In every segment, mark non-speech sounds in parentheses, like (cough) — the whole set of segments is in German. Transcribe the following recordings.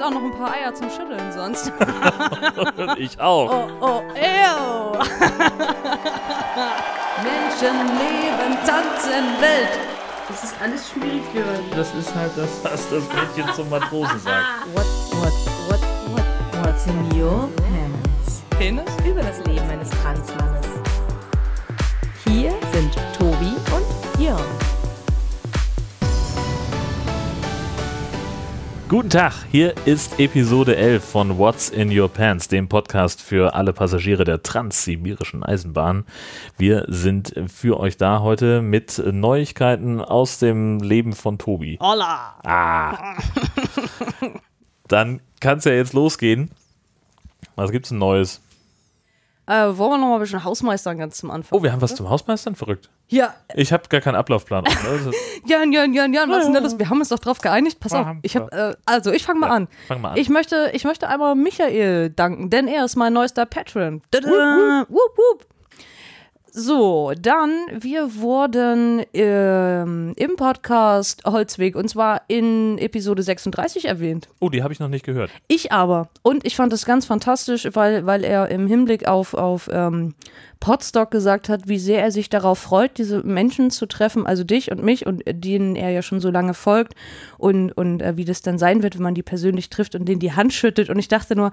hätte auch noch ein paar Eier zum Schütteln sonst. (laughs) ich auch. Oh, oh, ew. (laughs) Menschen leben, tanzen, Welt. Das ist alles schwierig geworden. Das ist halt das, was das Mädchen zum Matrosen sagt. What, what, what, what, what's in your pants? Guten Tag, hier ist Episode 11 von What's in Your Pants, dem Podcast für alle Passagiere der Transsibirischen Eisenbahn. Wir sind für euch da heute mit Neuigkeiten aus dem Leben von Tobi. Holla. Ah. (laughs) Dann kann es ja jetzt losgehen. Was gibt's denn Neues? Äh, wollen wir noch mal ein bisschen Hausmeistern ganz zum Anfang? Oh, wir haben was zum Hausmeistern? Verrückt. Ja, Ich habe gar keinen Ablaufplan. (laughs) Also, Jan, Jan, Jan, Jan, was ist denn da los? Wir haben uns doch drauf geeinigt. Pass auf, ich hab, äh, also ich fange mal Ja, an. fang mal an. Ich möchte, ich möchte einmal Michael danken, denn er ist mein neuester Patron. Wup, wup. So, dann, wir wurden ähm, im Podcast Holzweg und zwar in Episode 36 erwähnt. oh, die habe ich noch nicht gehört. Ich aber. Und ich fand das ganz fantastisch, weil, weil er im Hinblick auf, auf ähm, Podstock gesagt hat, wie sehr er sich darauf freut, diese Menschen zu treffen, also dich und mich und denen er ja schon so lange folgt und, und äh, wie das dann sein wird, wenn man die persönlich trifft und denen die Hand schüttet. Und ich dachte nur,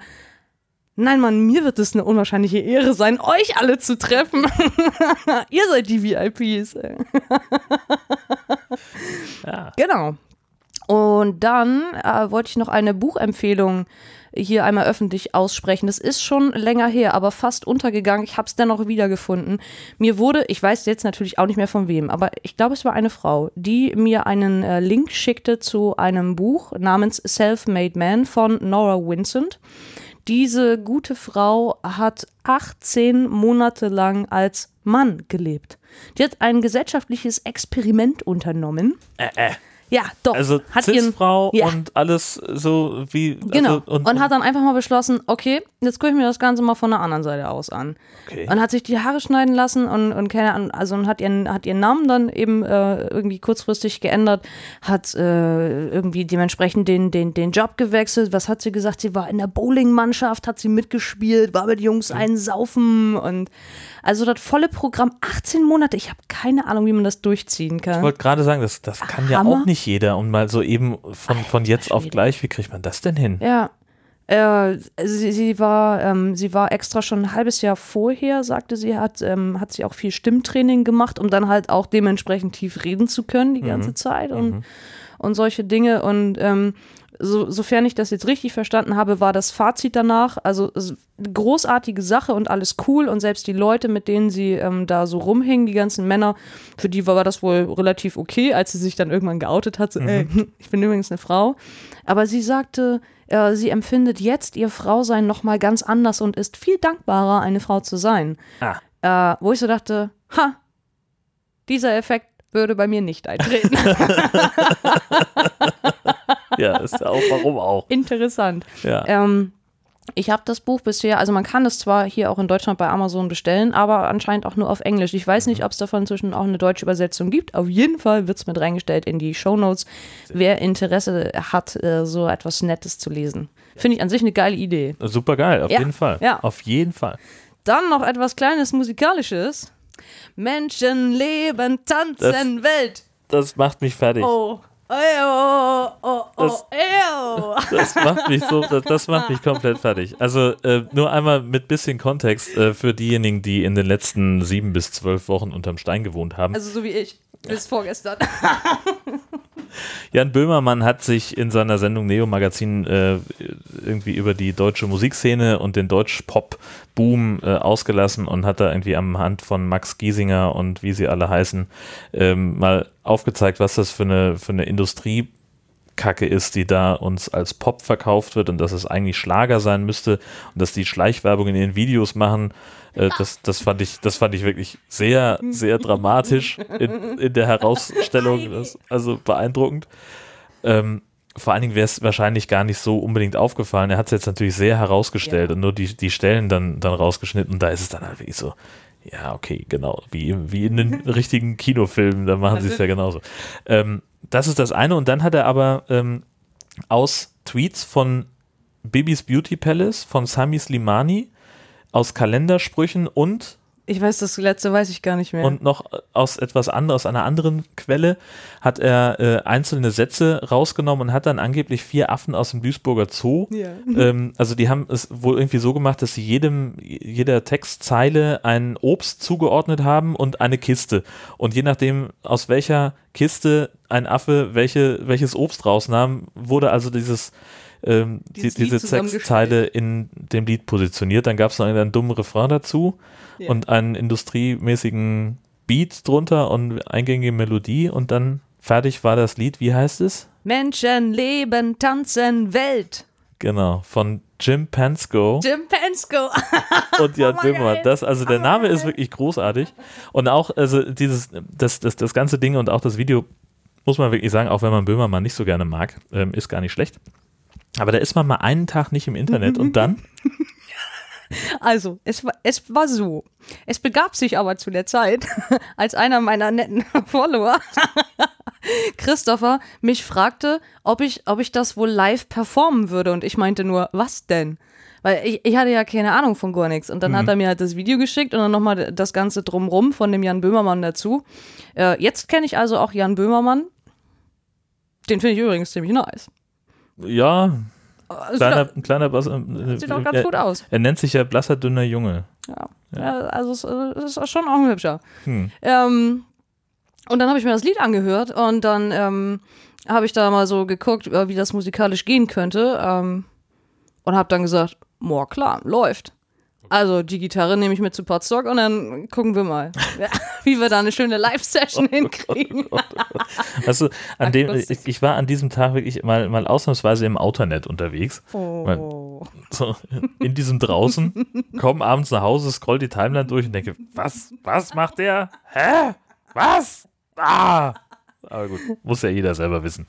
nein, Mann, mir wird es eine unwahrscheinliche Ehre sein, euch alle zu treffen. (laughs) Ihr seid die VIPs. Ja. Genau. Und dann äh, wollte ich noch eine Buchempfehlung hier einmal öffentlich aussprechen. Das ist schon länger her, aber fast untergegangen. Ich habe es dennoch wiedergefunden. Mir wurde, ich weiß jetzt natürlich auch nicht mehr von wem, aber ich glaube, es war eine Frau, die mir einen äh, Link schickte zu einem Buch namens Self-Made Man von Nora Vincent. Diese gute Frau hat 18 Monate lang als Mann gelebt. Die hat ein gesellschaftliches Experiment unternommen. Äh, äh. Ja, doch. Also hat ihren, Cis-Frau Ja. und alles so wie. Genau. Also, und, hat dann einfach mal beschlossen, okay, jetzt gucke ich mir das Ganze mal von der anderen Seite aus an. Okay. Und hat sich die Haare schneiden lassen und, und keine Ahnung, also und hat ihren, hat ihren Namen dann eben äh, irgendwie kurzfristig geändert, hat äh, irgendwie dementsprechend den, den, den Job gewechselt. Was hat sie gesagt? Sie war in der Bowling-Mannschaft, hat sie mitgespielt, war mit Jungs einsaufen und also das volle Programm, 18 Monate. Ich habe keine Ahnung, wie man das durchziehen kann. Ich wollte gerade sagen, das, das kann ja Hammer. auch nicht jeder. Und mal so eben von, von jetzt auf gleich, wie kriegt man das denn hin? Ja. Äh, sie, sie, war, ähm, sie war extra schon ein halbes Jahr vorher, sagte sie, hat, ähm, hat sie auch viel Stimmtraining gemacht, um dann halt auch dementsprechend tief reden zu können die ganze Zeit und, und solche Dinge. Und ähm, so, sofern ich das jetzt richtig verstanden habe, war das Fazit danach, also großartige Sache und alles cool und selbst die Leute, mit denen sie ähm, da so rumhingen, die ganzen Männer, für die war das wohl relativ okay, als sie sich dann irgendwann geoutet hat, so, ey, (laughs) ich bin übrigens eine Frau. Aber sie sagte, äh, sie empfindet jetzt ihr Frausein nochmal ganz anders und ist viel dankbarer, eine Frau zu sein. Ah. Äh, wo ich so dachte, ha, dieser Effekt würde bei mir nicht eintreten. (laughs) (laughs) (laughs) Ja, ist ja auch, warum auch. Interessant. Ja. Ähm, ich habe das Buch bisher, also man kann es zwar hier auch in Deutschland bei Amazon bestellen, aber anscheinend auch nur auf Englisch. Ich weiß nicht, ob es davon inzwischen auch eine deutsche Übersetzung gibt. Auf jeden Fall wird es mit reingestellt in die Shownotes, wer Interesse hat, äh, so etwas Nettes zu lesen. Finde ich an sich eine geile Idee. Super geil, auf Ja. jeden Fall. Ja. Auf jeden Fall. Dann noch etwas kleines Musikalisches. Menschen leben, tanzen, Welt. Das macht mich fertig. Oh. Oh, oh, oh, oh, Das- oh. (laughs) Das macht mich so, das, das macht mich komplett fertig. Also äh, nur einmal mit bisschen Kontext äh, für diejenigen, die in den letzten sieben bis zwölf Wochen unterm Stein gewohnt haben. Also so wie ich. Bis vorgestern. (laughs) Jan Böhmermann hat sich in seiner Sendung Neo Magazin äh, irgendwie über die deutsche Musikszene und den Deutsch-Pop-Boom äh, ausgelassen und hat da irgendwie am Hand von Max Giesinger und wie sie alle heißen ähm, mal aufgezeigt, was das für eine, für eine Industrie Kacke ist, die da uns als Pop verkauft wird und dass es eigentlich Schlager sein müsste und dass die Schleichwerbung in ihren Videos machen. Äh, das, das, fand ich, das fand ich wirklich sehr, sehr dramatisch in, in der Herausstellung. Das, also beeindruckend. Ähm, vor allen Dingen wäre es wahrscheinlich gar nicht so unbedingt aufgefallen. Er hat es jetzt natürlich sehr herausgestellt Ja. und nur die, die Stellen dann, dann rausgeschnitten. Und da ist es dann halt wirklich so, ja, okay, genau. Wie, wie in den (laughs) richtigen Kinofilmen, da machen sie es ja genauso. Ähm, das ist das eine. Und dann hat er aber ähm, aus Tweets von Bibis Beauty Palace von Sami Slimani aus Kalendersprüchen und Ich weiß, das letzte weiß ich gar nicht mehr. und noch aus etwas anderes, einer anderen Quelle, hat er äh, einzelne Sätze rausgenommen und hat dann angeblich vier Affen aus dem Duisburger Zoo. Ja. (laughs) Ähm, also die haben es wohl irgendwie so gemacht, dass sie jedem, jeder Textzeile ein Obst zugeordnet haben und eine Kiste. Und je nachdem, aus welcher Kiste ein Affe welche, welches Obst rausnahm, wurde also dieses ähm, die, diese. Textzeile in dem Lied positioniert. Dann gab es noch einen, einen dummen Refrain dazu Ja. und einen industriemäßigen Beat drunter und eingängige Melodie und dann fertig war das Lied. Wie heißt es? Menschen leben, tanzen, Welt. Genau, von Jim Pansco Jim Pensko. (laughs) und Jan Hammergeil. Böhmermann. Das, also der Name ist wirklich großartig. Und auch, also dieses, das, das, das ganze Ding und auch das Video, muss man wirklich sagen, auch wenn man Böhmermann nicht so gerne mag, ähm, ist gar nicht schlecht. Aber da ist man mal einen Tag nicht im Internet und dann, (laughs) Also, es war, es war so. Es begab sich aber zu der Zeit, (laughs) als einer meiner netten (laughs) Follower, Christopher, mich fragte, ob ich, ob ich das wohl live performen würde. Und ich meinte nur, was denn? Weil ich, ich hatte ja keine Ahnung von gar nichts. Und dann hat er mir halt das Video geschickt und dann nochmal das Ganze drumrum von dem Jan Böhmermann dazu. Äh, jetzt kenne ich also auch Jan Böhmermann. Den finde ich übrigens ziemlich nice. Ja, Also, kleiner, sieht ein kleiner auch- sieht auch ganz er, gut aus. er nennt sich ja blasser, dünner Junge. Ja. Ja, also es, äh, es ist schon auch ein hübscher. Hm. Ähm, und dann habe ich mir das Lied angehört und dann ähm, habe ich da mal so geguckt, äh, wie das musikalisch gehen könnte ähm, und habe dann gesagt, boah, klar, läuft. Also die Gitarre nehme ich mit zu Potsdok und dann gucken wir mal, (laughs) (laughs) wie wir da eine schöne Live-Session hinkriegen. Weißt du, an dem, ich, ich war an diesem Tag wirklich mal, mal ausnahmsweise im Autonet unterwegs. Oh. So, in diesem draußen, komm abends nach Hause, scroll die Timeline durch und denke, was, was macht der? Hä? Was? Ah! Aber gut, muss ja jeder selber wissen.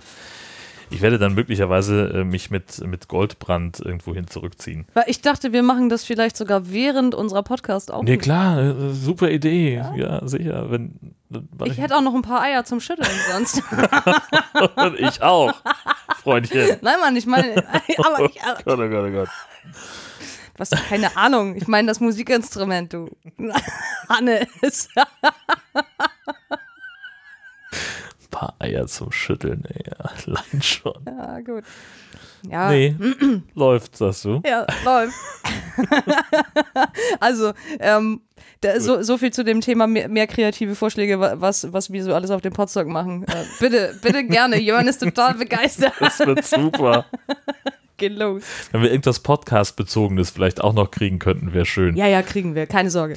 Ich werde dann möglicherweise äh, mich mit, mit Goldbrand irgendwohin zurückziehen. Weil ich dachte, wir machen das vielleicht sogar während unserer podcast auch. Nee, klar, äh, super Idee. Ja, sicher. Wenn, Ich hätte auch noch ein paar Eier zum Schütteln sonst. (laughs) ich auch, Freundchen. Nein, Mann, ich meine, (laughs) (laughs) aber ich, Oh Gott, oh Gott, oh Gott. Du hast keine Ahnung. Ich meine das Musikinstrument, du. Hannes. Ein paar Eier zum Schütteln, ey. Ja, (laughs) allein schon. Ja, gut. Ja, Nee, (clears throat) läuft, sagst du. ja läuft. (laughs) also, ähm, da, so, so viel zu dem Thema mehr, mehr kreative Vorschläge, wa- was, was wir so alles auf dem Podstock machen. Äh, bitte, bitte gerne. Jörn ist total begeistert. Das wird super. (laughs) Geht los. Wenn wir irgendwas Podcast-Bezogenes vielleicht auch noch kriegen könnten, wäre schön. Ja, ja, kriegen wir. Keine Sorge.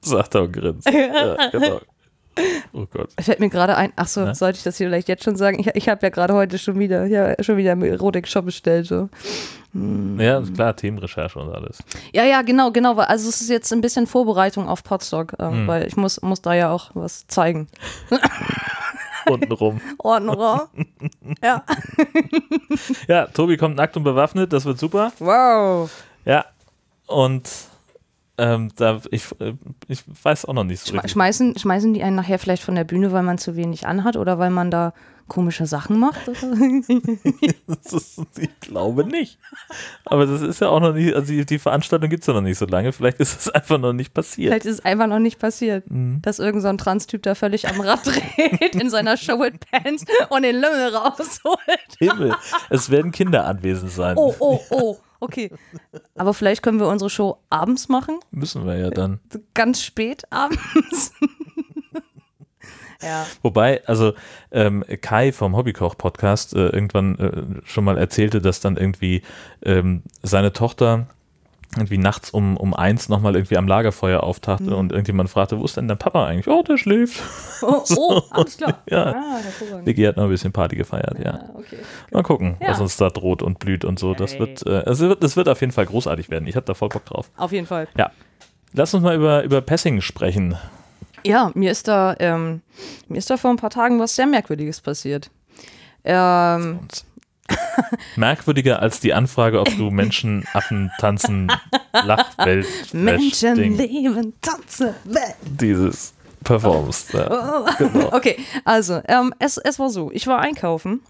Sagt er und grinst. ja, genau. Oh Gott. Fällt mir gerade ein, ach so, Na? sollte ich das hier vielleicht jetzt schon sagen? Ich, ich habe ja gerade heute schon wieder, ja, schon wieder im Erotik-Shop bestellt. So. Ja, klar, Themenrecherche und alles. Ja, ja, genau, genau. Also es ist jetzt ein bisschen Vorbereitung auf Podstock, ähm, weil ich muss, muss da ja auch was zeigen. (laughs) Untenrum. Ordnung. ja. (laughs) Ja, Tobi kommt nackt und bewaffnet, das wird super. Wow. Ja. Und ähm, da, ich, äh, ich weiß auch noch nicht so richtig. schmeißen, schmeißen die einen nachher vielleicht von der Bühne, weil man zu wenig anhat oder weil man da komische Sachen macht? (laughs) (laughs) Ist, ich glaube nicht. Aber das ist ja auch noch nicht, also die, die Veranstaltung gibt es ja noch nicht so lange. Vielleicht ist es einfach noch nicht passiert. vielleicht ist es einfach noch nicht passiert, Mhm. dass irgend so ein Trans-Typ da völlig am Rad dreht in seiner Show with Pants und den Lümmel rausholt. Himmel. Es werden Kinder anwesend sein. Oh, oh, oh. Okay. Aber vielleicht können wir unsere Show abends machen. Müssen wir ja dann. Ganz spät abends. (laughs) ja. Wobei, also ähm, Kai vom Hobbykoch-Podcast äh, irgendwann äh, schon mal erzählte, dass dann irgendwie ähm, seine Tochter irgendwie nachts um, um eins nochmal irgendwie am Lagerfeuer auftauchte und irgendjemand fragte, wo ist denn dein Papa eigentlich? Oh, der schläft. Oh, (laughs) oh, alles klar. (laughs) Ja. Ah. Vicky hat noch ein bisschen Party gefeiert, ja. Ah, okay. Mal gucken, Ja. was uns da droht und blüht und so. Das Hey. wird, äh, es wird, das wird auf jeden Fall großartig werden. Ich habe da voll Bock drauf. Auf jeden Fall. Ja. Lass uns mal über, über Passing sprechen. Ja, mir ist da, ähm, mir ist da vor ein paar Tagen was sehr Merkwürdiges passiert. Ähm, (laughs) Merkwürdiger als die Anfrage, ob du Menschen, Affen, Tanzen, Lachwelt, Menschen leben, tanzen, Welt. Dieses. performst. Ja. Genau. (laughs) Okay, also ähm, es, es war so, ich war einkaufen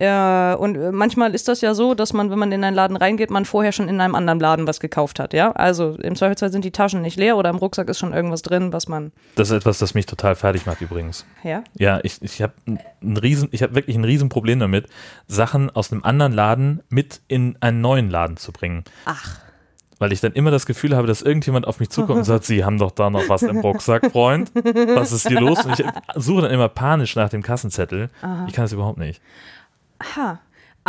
äh, und äh, manchmal ist das ja so, dass man, wenn man in einen Laden reingeht, man vorher schon in einem anderen Laden was gekauft hat, ja? Also im Zweifelsfall sind die Taschen nicht leer oder im Rucksack ist schon irgendwas drin, was man, Das ist etwas, das mich total fertig macht übrigens. ja? Ja, ich, ich habe ein riesen, ich habe wirklich ein Riesenproblem damit, Sachen aus einem anderen Laden mit in einen neuen Laden zu bringen. Ach. Weil ich dann immer das Gefühl habe, dass irgendjemand auf mich zukommt und sagt, (laughs) Sie haben doch da noch was im Rucksack, Freund. Was ist hier los? Und ich suche dann immer panisch nach dem Kassenzettel. Ich kann das überhaupt nicht. Ha.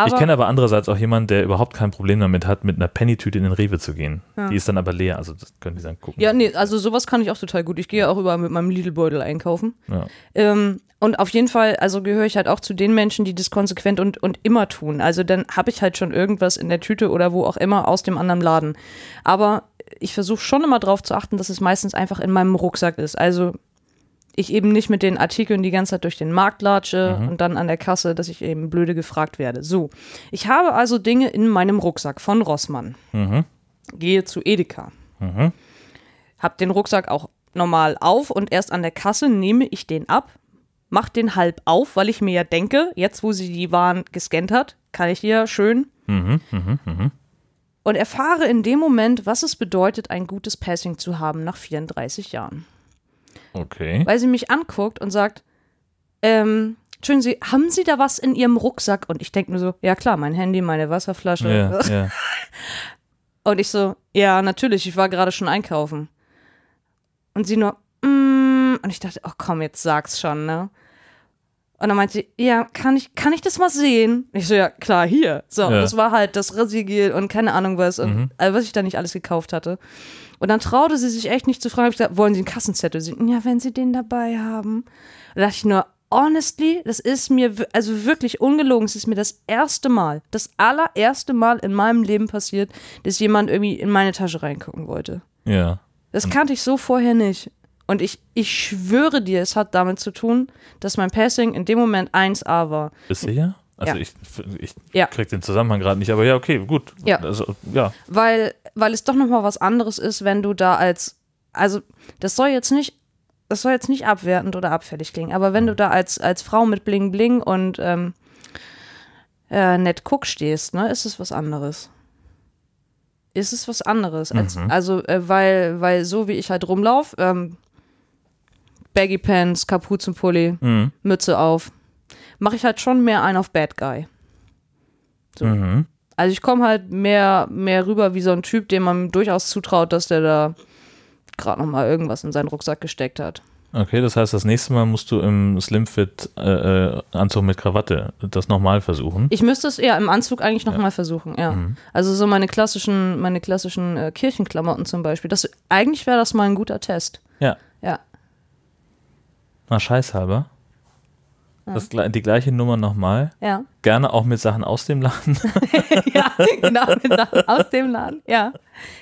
Ich kenne aber andererseits auch jemanden, der überhaupt kein Problem damit hat, mit einer Pennytüte in den Rewe zu gehen. Die ist dann aber leer, also das können die dann gucken. ja, nee, also sowas kann ich auch total gut. Ich gehe auch überall mit meinem Lidl-Beutel einkaufen. Ja. Ähm, und auf jeden Fall, also gehöre ich halt auch zu den Menschen, die das konsequent und, und immer tun. Also dann habe ich halt schon irgendwas in der Tüte oder wo auch immer aus dem anderen Laden. Aber ich versuche schon immer darauf zu achten, dass es meistens einfach in meinem Rucksack ist. Also ich eben nicht mit den Artikeln die ganze Zeit durch den Markt latsche und dann an der Kasse, dass ich eben blöde gefragt werde. So, ich habe also Dinge in meinem Rucksack von Rossmann. Mhm. Gehe zu Edeka. Mhm. Hab den Rucksack auch normal auf und erst an der Kasse nehme ich den ab, mach den halb auf, weil ich mir ja denke, jetzt wo sie die Waren gescannt hat, kann ich die ja schön Mhm. Mhm. Mhm. und erfahre in dem Moment, was es bedeutet, ein gutes Passing zu haben nach 34 Jahren. Okay. Weil sie mich anguckt und sagt, ähm, Entschuldigen Sie, haben Sie da was in Ihrem Rucksack? Und ich denke nur so, ja klar, mein Handy, meine Wasserflasche. Ja, (laughs) ja. Und ich so, ja, natürlich, ich war gerade schon einkaufen. Und sie nur, mm, und ich dachte, oh komm, jetzt sag's schon, ne? Und dann meinte sie, ja, kann ich, kann ich das mal sehen? Ich so, ja, klar, hier. So, und Ja. das war halt das Rasiergel und keine Ahnung was, und, also, was ich da nicht alles gekauft hatte. Und dann traute sie sich echt nicht zu fragen, hab ich gesagt, wollen Sie einen Kassenzettel? Sie, ja, wenn Sie den dabei haben. Da dachte ich nur, honestly, das ist mir, also wirklich ungelogen, es ist mir das erste Mal, das allererste Mal in meinem Leben passiert, dass jemand irgendwie in meine Tasche reingucken wollte. ja. Das kannte ich so vorher nicht. Und ich, ich schwöre dir, es hat damit zu tun, dass mein Passing in dem Moment 1A war. Bist du sicher? Also Ja. ich, ich Ja. krieg den Zusammenhang gerade nicht, aber ja, okay, gut. Ja. Also, ja. Weil, weil es doch nochmal was anderes ist, wenn du da als, also das soll jetzt nicht, das soll jetzt nicht abwertend oder abfällig klingen, aber wenn du da als, als Frau mit Bling Bling und ähm, äh, nett Cook stehst, ne, ist es was anderes. Ist es was anderes. Als, Also, äh, weil, weil so wie ich halt rumlauf, ähm, Baggy Pants, Kapuzenpulli, Mhm. Mütze auf, mache ich halt schon mehr ein auf Bad Guy. So. Mhm. Also ich komme halt mehr, mehr rüber wie so ein Typ, dem man durchaus zutraut, dass der da gerade noch mal irgendwas in seinen Rucksack gesteckt hat. Okay, das heißt, das nächste Mal musst du im Slimfit äh, äh, Anzug mit Krawatte das nochmal versuchen. Ich müsste es eher im Anzug eigentlich noch mal versuchen, ja. Also so meine klassischen, meine klassischen äh, Kirchenklamotten zum Beispiel. Das, eigentlich wäre das mal ein guter Test. Ja. Ja. Na, scheißhalber. Das, die gleiche Nummer nochmal. Ja. Gerne auch mit Sachen aus dem Laden. (laughs) ja, genau, genau, aus dem Laden. Ja.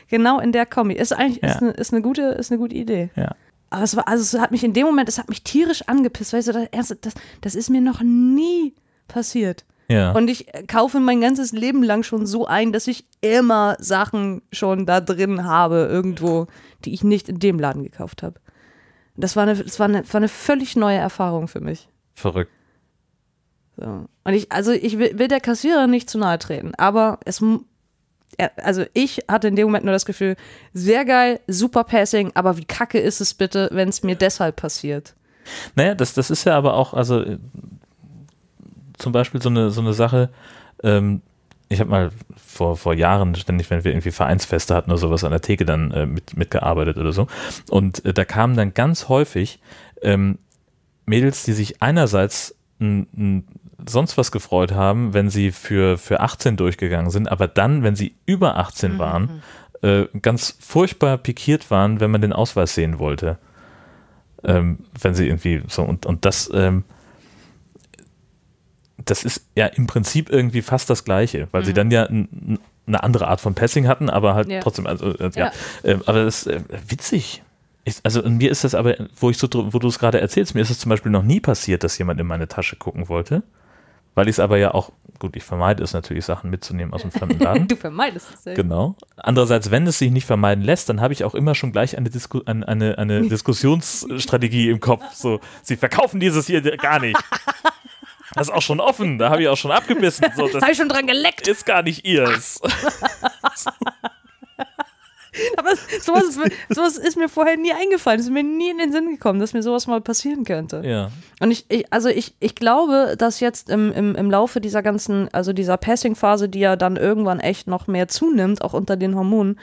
Genau in der Kombi. Ist eigentlich ist Ja. eine, ist eine gute, ist eine gute Idee. ja. Aber es war, also es hat mich in dem Moment, es hat mich tierisch angepisst, weißt du, das, erste, das, das ist mir noch nie passiert. Ja. Und ich kaufe mein ganzes Leben lang schon so ein, dass ich immer Sachen schon da drin habe, irgendwo, die ich nicht in dem Laden gekauft habe. Das war eine, das war eine, war eine völlig neue Erfahrung für mich. Verrückt. So. Und ich, also ich will, will der Kassiererin nicht zu nahe treten, aber es, also ich hatte in dem Moment nur das Gefühl, sehr geil, super Passing, aber wie kacke ist es bitte, wenn es mir deshalb passiert? Naja, das, das ist ja aber auch, also äh, zum Beispiel so eine, so eine Sache, ähm, ich habe mal vor, vor Jahren ständig, wenn wir irgendwie Vereinsfeste hatten oder sowas an der Theke dann äh, mit, mitgearbeitet oder so. Und äh, da kamen dann ganz häufig ähm, Mädels, die sich einerseits n, n, sonst was gefreut haben, wenn sie für, für 18 durchgegangen sind, aber dann, wenn sie über 18 waren, äh, ganz furchtbar pikiert waren, wenn man den Ausweis sehen wollte. Ähm, wenn sie irgendwie so und, und das ähm, das ist ja im Prinzip irgendwie fast das Gleiche, weil sie dann ja eine andere Art von Passing hatten, aber halt Ja. trotzdem, also äh, ja, Ja. Ähm, aber das ist äh, witzig. Ich, also mir ist das aber, wo ich so, wo du es gerade erzählst, mir ist es zum Beispiel noch nie passiert, dass jemand in meine Tasche gucken wollte. Weil ich es aber ja auch, gut, ich vermeide es natürlich, Sachen mitzunehmen aus dem fremden Laden. (laughs) Du vermeidest es ja. Genau. Andererseits, wenn es sich nicht vermeiden lässt, dann habe ich auch immer schon gleich eine, Disku eine, eine, eine (laughs) Diskussionsstrategie im Kopf. So, sie verkaufen dieses hier gar nicht. Das ist auch schon offen, da habe ich auch schon abgebissen. So, das Habe ich schon dran geleckt. ist gar nicht ihrs. (laughs) Aber sowas, ist mir- sowas ist mir vorher nie eingefallen. Es ist mir nie in den Sinn gekommen, dass mir sowas mal passieren könnte. Ja. Und ich, ich also ich, ich glaube, dass jetzt im, im, im Laufe dieser ganzen, also dieser Passing-Phase, die ja dann irgendwann echt noch mehr zunimmt, auch unter den Hormonen,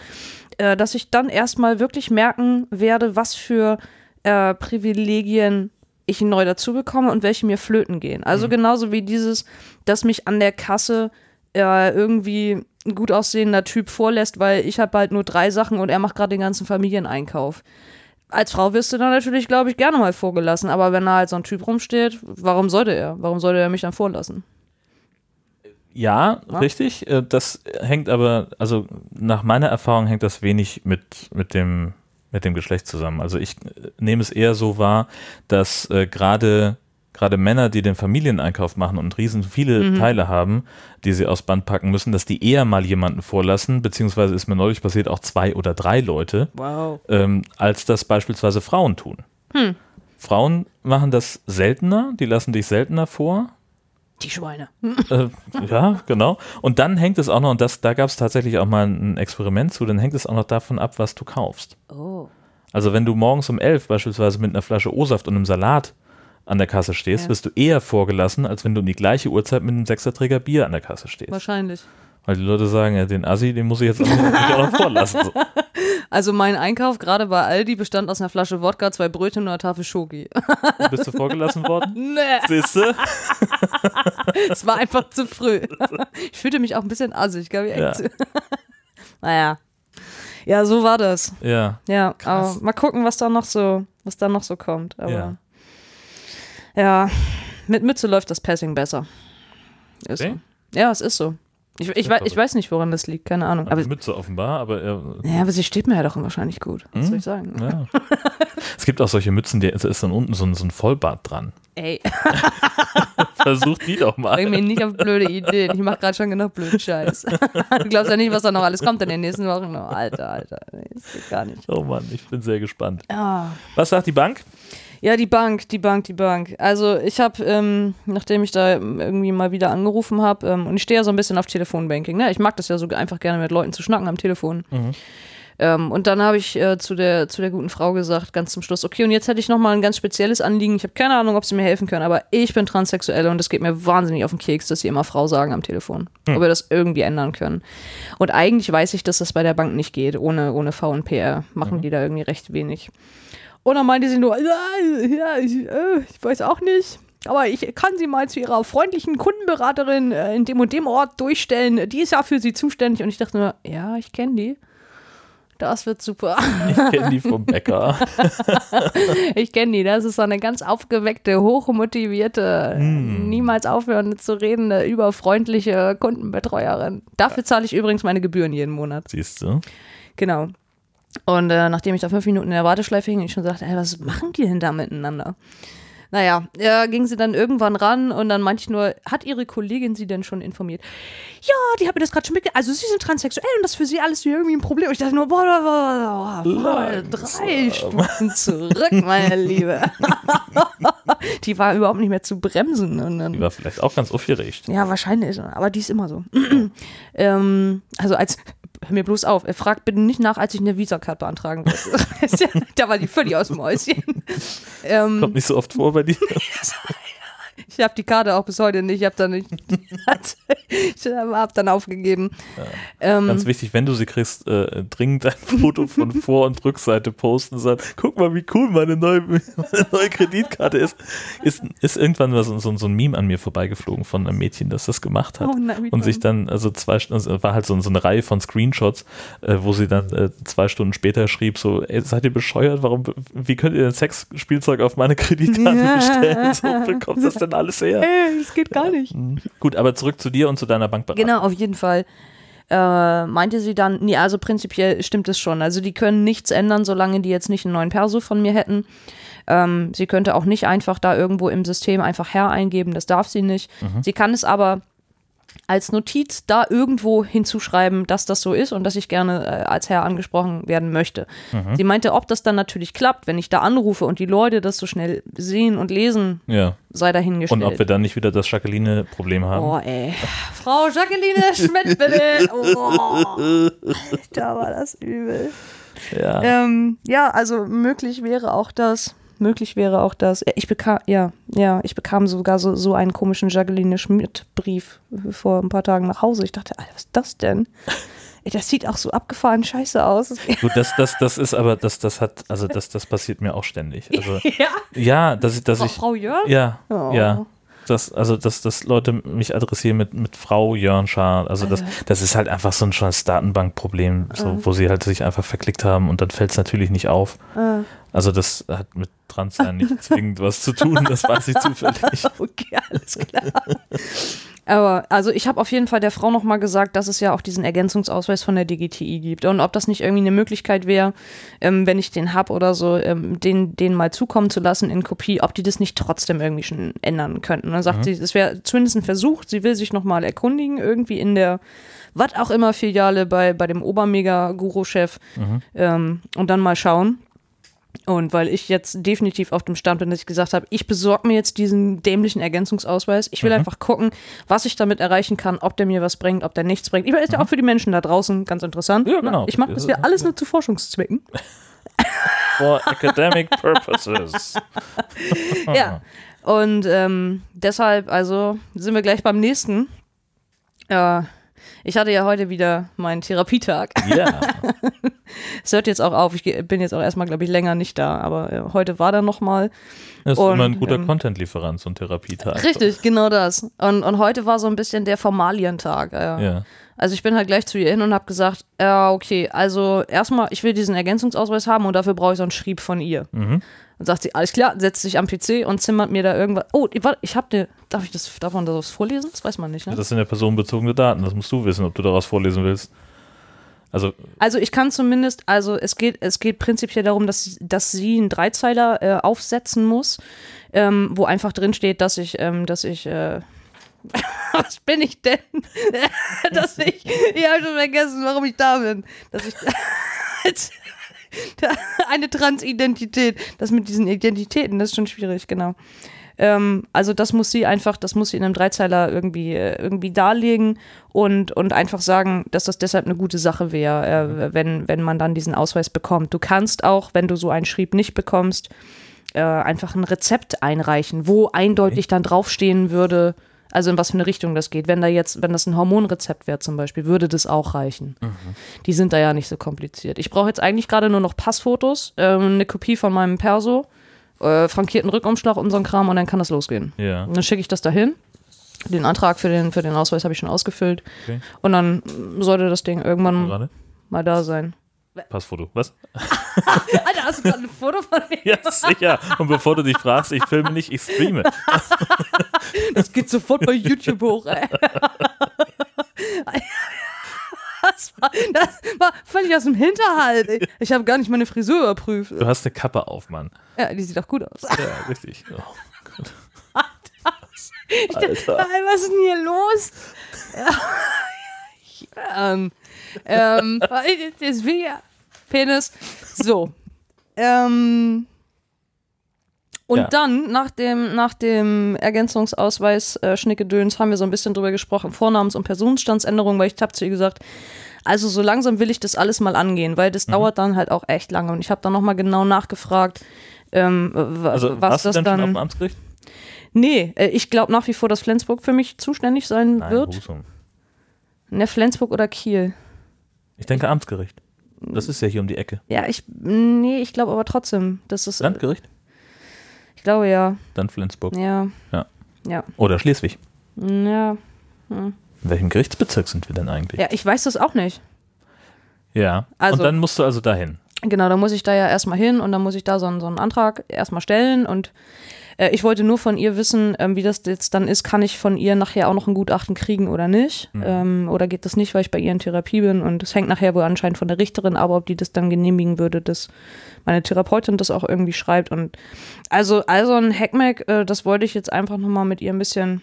äh, dass ich dann erstmal wirklich merken werde, was für äh, Privilegien ich neu dazu bekomme und welche mir flöten gehen. Also genauso wie dieses, dass mich an der Kasse äh, irgendwie ein gut aussehender Typ vorlässt, weil ich habe halt nur drei Sachen und er macht gerade den ganzen Familieneinkauf. Als Frau wirst du dann natürlich, glaube ich, gerne mal vorgelassen, aber wenn da halt so ein Typ rumsteht, warum sollte er? Warum sollte er mich dann vorlassen? Ja, Ja. richtig. Äh, Das hängt aber, also nach meiner Erfahrung hängt das wenig mit, mit, dem, mit dem Geschlecht zusammen. Also ich äh, nehme es eher so wahr, dass äh, gerade gerade Männer, die den Familieneinkauf machen und riesen viele Teile haben, die sie aufs Band packen müssen, dass die eher mal jemanden vorlassen, beziehungsweise ist mir neulich passiert, auch zwei oder drei Leute, Wow. ähm, als das beispielsweise Frauen tun. Frauen machen das seltener, die lassen dich seltener vor, Die Schweine. äh, ja, genau. Und dann hängt es auch noch, und das, da gab es tatsächlich auch mal ein Experiment zu, dann hängt es auch noch davon ab, was du kaufst. Oh. Also wenn du morgens um elf beispielsweise mit einer Flasche O-Saft und einem Salat an der Kasse stehst, Ja. wirst du eher vorgelassen, als wenn du um die gleiche Uhrzeit mit einem Sechserträger Bier an der Kasse stehst. Wahrscheinlich. Weil die Leute sagen, ja, den Assi, den muss ich jetzt auch noch, vorlassen. So. (laughs) Also mein Einkauf gerade bei Aldi bestand aus einer Flasche Wodka, zwei Brötchen und einer Tafel Schoki. Bist du vorgelassen worden? (laughs) nee, Siehst du? (laughs) es war einfach zu früh. Ich fühlte mich auch ein bisschen assig, gab ich Ja. Naja. Ja, so war das. Ja. Ja, Krass. aber mal gucken, was da noch so, was da noch so kommt. Aber Ja. Ja, mit Mütze läuft das Passing besser. Ist Okay. so. Ja, es ist so. Ich, ich, wei- ich weiß nicht, woran das liegt, keine Ahnung. Aber, Aber Mütze offenbar, aber äh, ja, aber sie steht mir ja doch wahrscheinlich gut. Was Hm? soll ich sagen? ja. es gibt auch solche Mützen, da ist dann unten so ein, so ein Vollbart dran. Ey, (laughs) Versuch die doch mal. bring mich nicht auf blöde Ideen. Ich mache gerade schon genug blöden Scheiß. (laughs) Du glaubst ja nicht, was da noch alles kommt in den nächsten Wochen. Oh, Alter, Alter. Nee, das geht gar nicht. Oh Mann, ich bin sehr gespannt. Ah. Was sagt die Bank? Ja, die Bank, die Bank, die Bank. Also ich habe, ähm, nachdem ich da irgendwie mal wieder angerufen habe, ähm, und ich stehe ja so ein bisschen auf Telefonbanking, ne? Ich mag das ja so einfach gerne mit Leuten zu schnacken am Telefon. Ähm, und dann habe ich äh, zu, der, zu der guten Frau gesagt, ganz zum Schluss, okay, und jetzt hätte ich noch mal ein ganz spezielles Anliegen. Ich habe keine Ahnung, ob sie mir helfen können, aber ich bin transsexuell und es geht mir wahnsinnig auf den Keks, dass sie immer Frau sagen am Telefon. Ob wir das irgendwie ändern können. Und eigentlich weiß ich, dass das bei der Bank nicht geht. Ohne, ohne V und PR machen die da irgendwie recht wenig. Und dann meinte sie nur, ja, ich, äh, ich weiß auch nicht. Aber ich kann sie mal zu ihrer freundlichen Kundenberaterin äh, in dem und dem Ort durchstellen. Die ist ja für sie zuständig. Und ich dachte nur, ja, ich kenne die. Das wird super. Ich kenne die vom Bäcker. (laughs) Ich kenne die. Das ist so eine ganz aufgeweckte, hochmotivierte, niemals aufhörende zu redende, überfreundliche Kundenbetreuerin. Dafür zahle ich übrigens meine Gebühren jeden Monat. Siehst du? Genau. Und äh, nachdem ich da fünf Minuten in der Warteschleife hing, ich schon sagte, ey, was machen die denn da miteinander? Naja, ja, ging sie dann irgendwann ran und dann meinte ich nur, hat ihre Kollegin sie denn schon informiert? Ja, die hat mir das gerade schon mitgegeben. Also sie sind transsexuell und das ist für sie alles irgendwie ein Problem. Und ich dachte nur, boah, boah, boah, boah, drei Stufen zurück, meine Liebe. (laughs) die war überhaupt nicht mehr zu bremsen. Und dann, Die war vielleicht auch ganz aufgeregt. ja, wahrscheinlich, aber die ist immer so. (clears throat) ähm, also als, hör mir bloß auf, frag bitte nicht nach, als ich eine Visakarte beantragen wollte. (laughs) da war die völlig aus dem Häuschen. ähm, Kommt nicht so oft vor bei dir. (laughs) (laughs) ich habe die Karte auch bis heute nicht, ich habe dann nicht, (laughs) ich habe dann aufgegeben. Ähm, Ganz wichtig, wenn du sie kriegst, äh, dringend ein Foto von (laughs) Vor- und Rückseite posten und sagen, guck mal, wie cool meine neue, (laughs) meine neue Kreditkarte ist. ist. Ist irgendwann mal so, so, ein Meme an mir vorbeigeflogen von einem Mädchen, das das gemacht hat. Oh nein, und sich dann, also zwei Stunden, also war halt so, so eine Reihe von Screenshots, äh, wo sie dann äh, zwei Stunden später schrieb, so, ey, seid ihr bescheuert? Warum, wie könnt ihr denn Sexspielzeug auf meine Kreditkarte Ja. bestellen? So, wo kommt das denn alles her? Ey, das geht gar nicht. Mhm. Gut, aber zurück zu dir und zu deiner Bankberatung. Genau, auf jeden Fall. Äh, meinte sie dann, nee, also prinzipiell stimmt es schon. Also die können nichts ändern, solange die jetzt nicht einen neuen Perso von mir hätten. Ähm, sie könnte auch nicht einfach da irgendwo im System einfach Herr eingeben, das darf sie nicht. Sie kann es aber als Notiz da irgendwo hinzuschreiben, dass das so ist und dass ich gerne äh, als Herr angesprochen werden möchte. Sie meinte, ob das dann natürlich klappt, wenn ich da anrufe und die Leute das so schnell sehen und lesen, Ja. sei dahingestellt. Und ob wir dann nicht wieder das Jacqueline-Problem haben. Oh, ey. Frau Jacqueline (laughs) Schmidt, bitte. Oh, da war das übel. ja. Ähm, ja, also möglich wäre auch das. Möglich wäre auch das. Ich bekam, ja, ja, ich bekam sogar so, so einen komischen Jacqueline Schmidt-Brief vor ein paar Tagen nach Hause. Ich dachte, Alter, was ist das denn? Das sieht auch so abgefahren scheiße aus. (laughs) Gut, das, das, das ist aber, das, das hat, also das, das passiert mir auch ständig. Also, (laughs) ja, ja, dass dass ich, Frau Jörn? ja, Oh. ja. Das, also, dass, dass Leute mich adressieren mit, mit Frau Jörn Schaar. Also, das, das ist halt einfach so ein scheiß Datenbankproblem, so, wo sie halt sich einfach verklickt haben und dann fällt es natürlich nicht auf. Also, das hat mit Transsein (laughs) nicht zwingend was zu tun, das weiß ich (laughs) zufällig. Okay, alles klar. (laughs) Aber also ich habe auf jeden Fall der Frau nochmal gesagt, dass es ja auch diesen Ergänzungsausweis von der DGTI gibt und ob das nicht irgendwie eine Möglichkeit wäre, ähm, wenn ich den hab oder so, ähm, den, den mal zukommen zu lassen in Kopie, ob die das nicht trotzdem irgendwie schon ändern könnten. Und dann sagt sie, es wäre zumindest ein Versuch, sie will sich nochmal erkundigen, irgendwie in der was auch immer Filiale bei, bei dem Obermega-Guru-Chef ähm, und dann mal schauen. Und weil ich jetzt definitiv auf dem Stand bin, dass ich gesagt habe, ich besorge mir jetzt diesen dämlichen Ergänzungsausweis. Ich will einfach gucken, was ich damit erreichen kann, ob der mir was bringt, ob der nichts bringt. Ich meine, ist ja auch für die Menschen da draußen ganz interessant. Ja, genau. Ich mache das ja alles nur zu Forschungszwecken. (laughs) For academic purposes. (laughs) ja. Und ähm, deshalb, also sind wir gleich beim nächsten. Äh, ich hatte ja heute wieder meinen Therapietag. Ja. (laughs) Es hört jetzt auch auf. Ich bin jetzt auch erstmal, glaube ich, länger nicht da. Aber äh, heute war da nochmal. Das ist Und, immer ein guter ähm, Content-Lieferant, so ein Therapietag. Richtig, genau das. Und, und heute war so ein bisschen der Formalientag. Äh. Ja. Also ich bin halt gleich zu ihr hin und habe gesagt, ja, okay, also erstmal, ich will diesen Ergänzungsausweis haben und dafür brauche ich so einen Schrieb von ihr. Mhm. Und sagt sie, alles klar, setzt sich am PC und zimmert mir da irgendwas. Oh, warte, ich habe ne, darf ich das, darf man das vorlesen? Das weiß man nicht, ne? Das sind ja personenbezogene Daten, das musst du wissen, ob du daraus vorlesen willst. Also, Also ich kann zumindest, also es geht, es geht prinzipiell darum, dass, dass sie einen Dreizeiler äh, aufsetzen muss, ähm, wo einfach drin steht, dass ich, ähm, dass ich, äh, (laughs) was bin ich denn? (laughs) dass ich, ich habe schon vergessen, warum ich da bin. Dass ich (laughs) (laughs) eine Transidentität, das mit diesen Identitäten, das ist schon schwierig, genau. Ähm, also das muss sie einfach, das muss sie in einem Dreizeiler irgendwie, äh, irgendwie darlegen und, und einfach sagen, dass das deshalb eine gute Sache wäre, äh, wenn, wenn man dann diesen Ausweis bekommt. Du kannst auch, wenn du so einen Schrieb nicht bekommst, äh, einfach ein Rezept einreichen, wo eindeutig dann draufstehen würde, also in was für eine Richtung das geht. Wenn da jetzt, wenn das ein Hormonrezept wäre zum Beispiel, würde das auch reichen. Die sind da ja nicht so kompliziert. Ich brauche jetzt eigentlich gerade nur noch Passfotos, ähm, eine Kopie von meinem Perso, äh, frankierten Rückumschlag und so ein Kram und dann kann das losgehen. ja. Und dann schicke ich das dahin. Den Antrag für den, für den Ausweis habe ich schon ausgefüllt. Okay. Und dann sollte das Ding irgendwann Gerade? mal da sein. Passfoto. Was? Alter, hast du gerade ein Foto von mir? Ja, sicher. Und bevor du dich fragst, ich filme nicht, ich streame. Das geht sofort bei YouTube hoch, ey. Das war, das war völlig aus dem Hinterhalt. Ich habe gar nicht meine Frisur überprüft. Du hast eine Kappe auf, Mann. Ja, die sieht doch gut aus. Ja, richtig. Oh, Gott. Alter. was ist denn hier los? Ja. (laughs) ähm, ähm, ja Penis. So. Ähm, und Ja. dann, nach dem, nach dem Ergänzungsausweis äh, Schnickedöns, haben wir so ein bisschen drüber gesprochen, Vornamens- und Personenstandsänderung, weil ich habe zu ihr gesagt, also so langsam will ich das alles mal angehen, weil Mhm. das dauert dann halt auch echt lange. Und ich habe dann nochmal genau nachgefragt, ähm, Also, was das denn schon auf dann. dem Amtsgericht? Nee, äh, ich glaube nach wie vor, dass Flensburg für mich zuständig sein Nein, wird. Husum. Ne, Flensburg oder Kiel. Ich denke Amtsgericht. Das ist ja hier um die Ecke. Ja, ich, nee, ich glaube aber trotzdem, das ist, Landgericht? ich glaube ja, Dann Flensburg. ja, Ja. ja, Oder Schleswig. ja, In welchem Gerichtsbezirk sind wir denn eigentlich? ja, ich weiß das auch nicht. Ja. Also- Und dann musst du also dahin. Genau, da muss ich da ja erstmal hin und dann muss ich da so einen, so einen Antrag erstmal stellen und Äh, ich wollte nur von ihr wissen, ähm, wie das jetzt dann ist. Kann ich von ihr nachher auch noch ein Gutachten kriegen oder nicht? Mhm. Ähm, oder geht das nicht, weil ich bei ihr in Therapie bin? Und es hängt nachher wohl anscheinend von der Richterin, aber ob die das dann genehmigen würde, dass meine Therapeutin das auch irgendwie schreibt. Und also, also ein Hackmack, äh, das wollte ich jetzt einfach nochmal mit ihr ein bisschen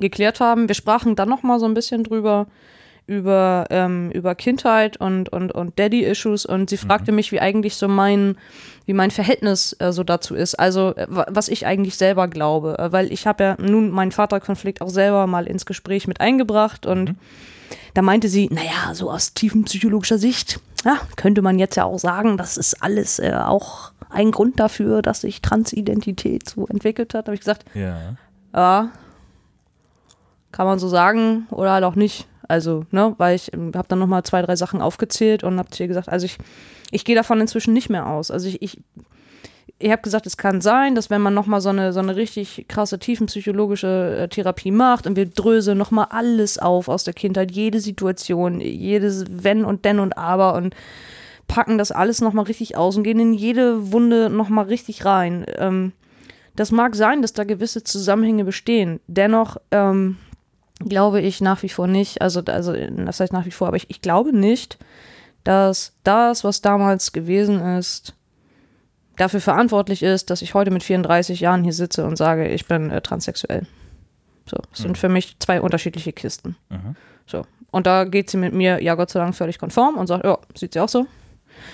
geklärt haben. Wir sprachen dann nochmal so ein bisschen drüber, über, ähm, über Kindheit und, und, und Daddy-Issues und sie fragte mich, wie eigentlich so mein, wie mein Verhältnis äh, so dazu ist. Also, äh, wa- was ich eigentlich selber glaube. Äh, weil ich habe ja nun meinen Vaterkonflikt auch selber mal ins Gespräch mit eingebracht und da meinte sie, naja, so aus tiefenpsychologischer Sicht, ja, könnte man jetzt ja auch sagen, das ist alles äh, auch ein Grund dafür, dass sich Transidentität so entwickelt hat. Da habe ich gesagt, Ja. ja, kann man so sagen oder halt auch nicht. Also, ne, weil ich habe dann nochmal zwei, drei Sachen aufgezählt und habe ihr gesagt, also ich, ich gehe davon inzwischen nicht mehr aus. Also ich, ich, ich habe gesagt, es kann sein, dass wenn man nochmal so eine, so eine richtig krasse tiefenpsychologische äh, Therapie macht und wir dröseln nochmal alles auf aus der Kindheit, jede Situation, jedes Wenn und Denn und Aber und packen das alles nochmal richtig aus und gehen in jede Wunde nochmal richtig rein. Ähm, das mag sein, dass da gewisse Zusammenhänge bestehen. Dennoch ähm, glaube ich nach wie vor nicht, also, also das heißt nach wie vor, aber ich, ich glaube nicht, dass das, was damals gewesen ist, dafür verantwortlich ist, dass ich heute mit 34 Jahren hier sitze und sage, ich bin äh, transsexuell. So, das sind für mich zwei unterschiedliche Kisten. Mhm. So. Und da geht sie mit mir, ja Gott sei Dank, völlig konform und sagt, ja, sieht sie auch so.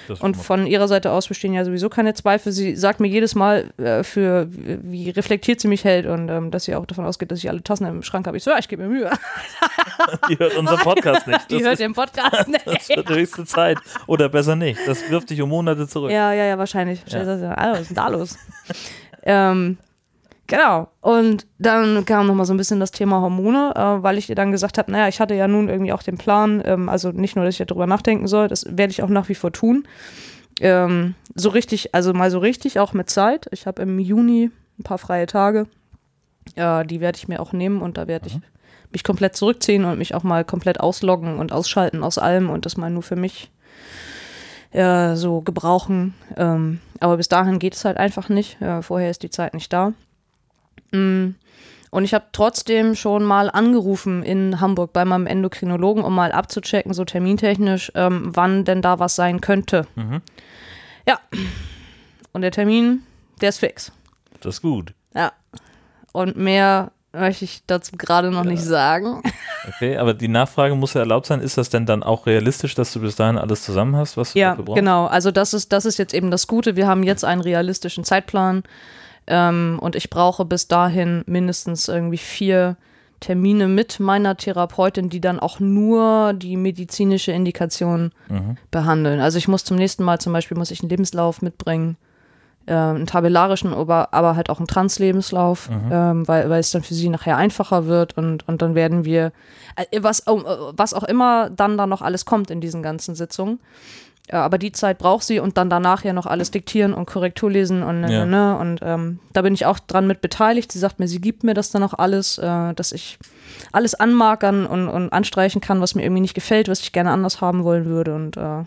Das Und von ihrer Seite aus bestehen ja sowieso keine Zweifel. Sie sagt mir jedes Mal, äh, für wie reflektiert sie mich hält und ähm, dass sie auch davon ausgeht, dass ich alle Tassen im Schrank habe. Ich so, ja, ich gebe mir Mühe. (laughs) die hört unseren Podcast nicht. (laughs) Die Das hört ist, den Podcast (laughs) das nicht. wird höchste Zeit. Oder besser nicht. Das wirft dich um Monate zurück. Ja, ja, ja, wahrscheinlich. Ja. Ah, was ist denn da los? ähm, genau. Und dann kam nochmal so ein bisschen das Thema Hormone, äh, weil ich ihr dann gesagt habe, naja, ich hatte ja nun irgendwie auch den Plan, ähm, also nicht nur, dass ich darüber nachdenken soll, das werde ich auch nach wie vor tun. Ähm, so richtig, also mal so richtig, auch mit Zeit. Ich habe im Juni ein paar freie Tage. Äh, die werde ich mir auch nehmen und da werde ich mich komplett zurückziehen und mich auch mal komplett ausloggen und ausschalten aus allem und das mal nur für mich äh, so gebrauchen. Ähm, aber bis dahin geht es halt einfach nicht. Äh, vorher ist die Zeit nicht da. Mm. Und ich habe trotzdem schon mal angerufen in Hamburg bei meinem Endokrinologen, um mal abzuchecken, so termintechnisch, ähm, wann denn da was sein könnte. Mhm. Ja. Und der Termin, der ist fix. Das ist gut. Ja. Und mehr möchte ich dazu gerade noch nicht sagen. Okay, aber die Nachfrage muss ja erlaubt sein. Ist das denn dann auch realistisch, dass du bis dahin alles zusammen hast, was du Ja, dafür brauchst? genau. Also das ist, das ist jetzt eben das Gute. Wir haben jetzt einen realistischen Zeitplan ähm, und ich brauche bis dahin mindestens irgendwie vier Termine mit meiner Therapeutin, die dann auch nur die medizinische Indikation Mhm. behandeln. Also ich muss zum nächsten Mal zum Beispiel muss ich einen Lebenslauf mitbringen, äh, einen tabellarischen, aber, aber halt auch einen Trans-Lebenslauf, ähm, weil, weil es dann für sie nachher einfacher wird und, und dann werden wir, äh, was, äh, was auch immer dann da noch alles kommt in diesen ganzen Sitzungen. Ja, aber die Zeit braucht sie und dann danach ja noch alles diktieren und Korrektur lesen und, Ja. ne, ne, und ähm, da bin ich auch dran mit beteiligt. Sie sagt mir, sie gibt mir das dann auch alles, äh, dass ich alles anmarkern und, und anstreichen kann, was mir irgendwie nicht gefällt, was ich gerne anders haben wollen würde und äh,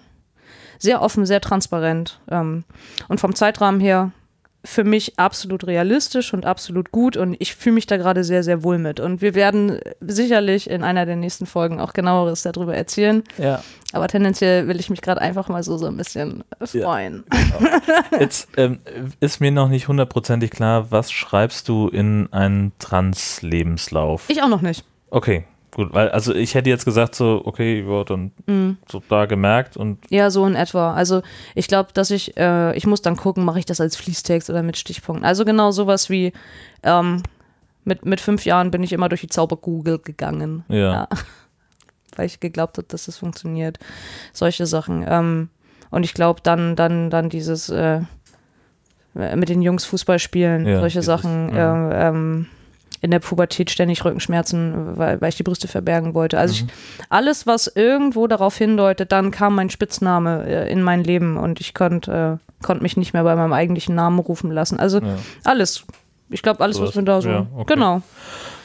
sehr offen, sehr transparent ähm, und vom Zeitrahmen her für mich absolut realistisch und absolut gut und ich fühle mich da gerade sehr, sehr wohl mit. Und wir werden sicherlich in einer der nächsten Folgen auch genaueres darüber erzählen. Ja. Aber tendenziell will ich mich gerade einfach mal so, so ein bisschen freuen. (laughs) Jetzt ähm, ist mir noch nicht hundertprozentig klar, was schreibst du in einen Trans-Lebenslauf? Ich auch noch nicht. Okay, gut, weil also ich hätte jetzt gesagt so, okay, ja, dann Mhm. so da gemerkt und Ja, so in etwa. Also ich glaube, dass ich, äh, ich muss dann gucken, mache ich das als Fließtext oder mit Stichpunkten. Also genau sowas wie, ähm, mit, mit fünf Jahren bin ich immer durch die Zauberkugel gegangen. Ja. (laughs) Weil ich geglaubt habe, dass das funktioniert. Solche Sachen. Ähm, und ich glaube, dann, dann, dann dieses äh, mit den Jungs Fußball spielen, Ja, solche dieses, Sachen. ja. äh, ähm, in der Pubertät ständig Rückenschmerzen, weil, weil ich die Brüste verbergen wollte. Also Mhm. ich, alles, was irgendwo darauf hindeutet, dann kam mein Spitzname äh, in mein Leben und ich konnte äh, konnt mich nicht mehr bei meinem eigentlichen Namen rufen lassen. Also ja. alles. Ich glaube, alles, Sowas. was mir da so. Ja, okay. Genau.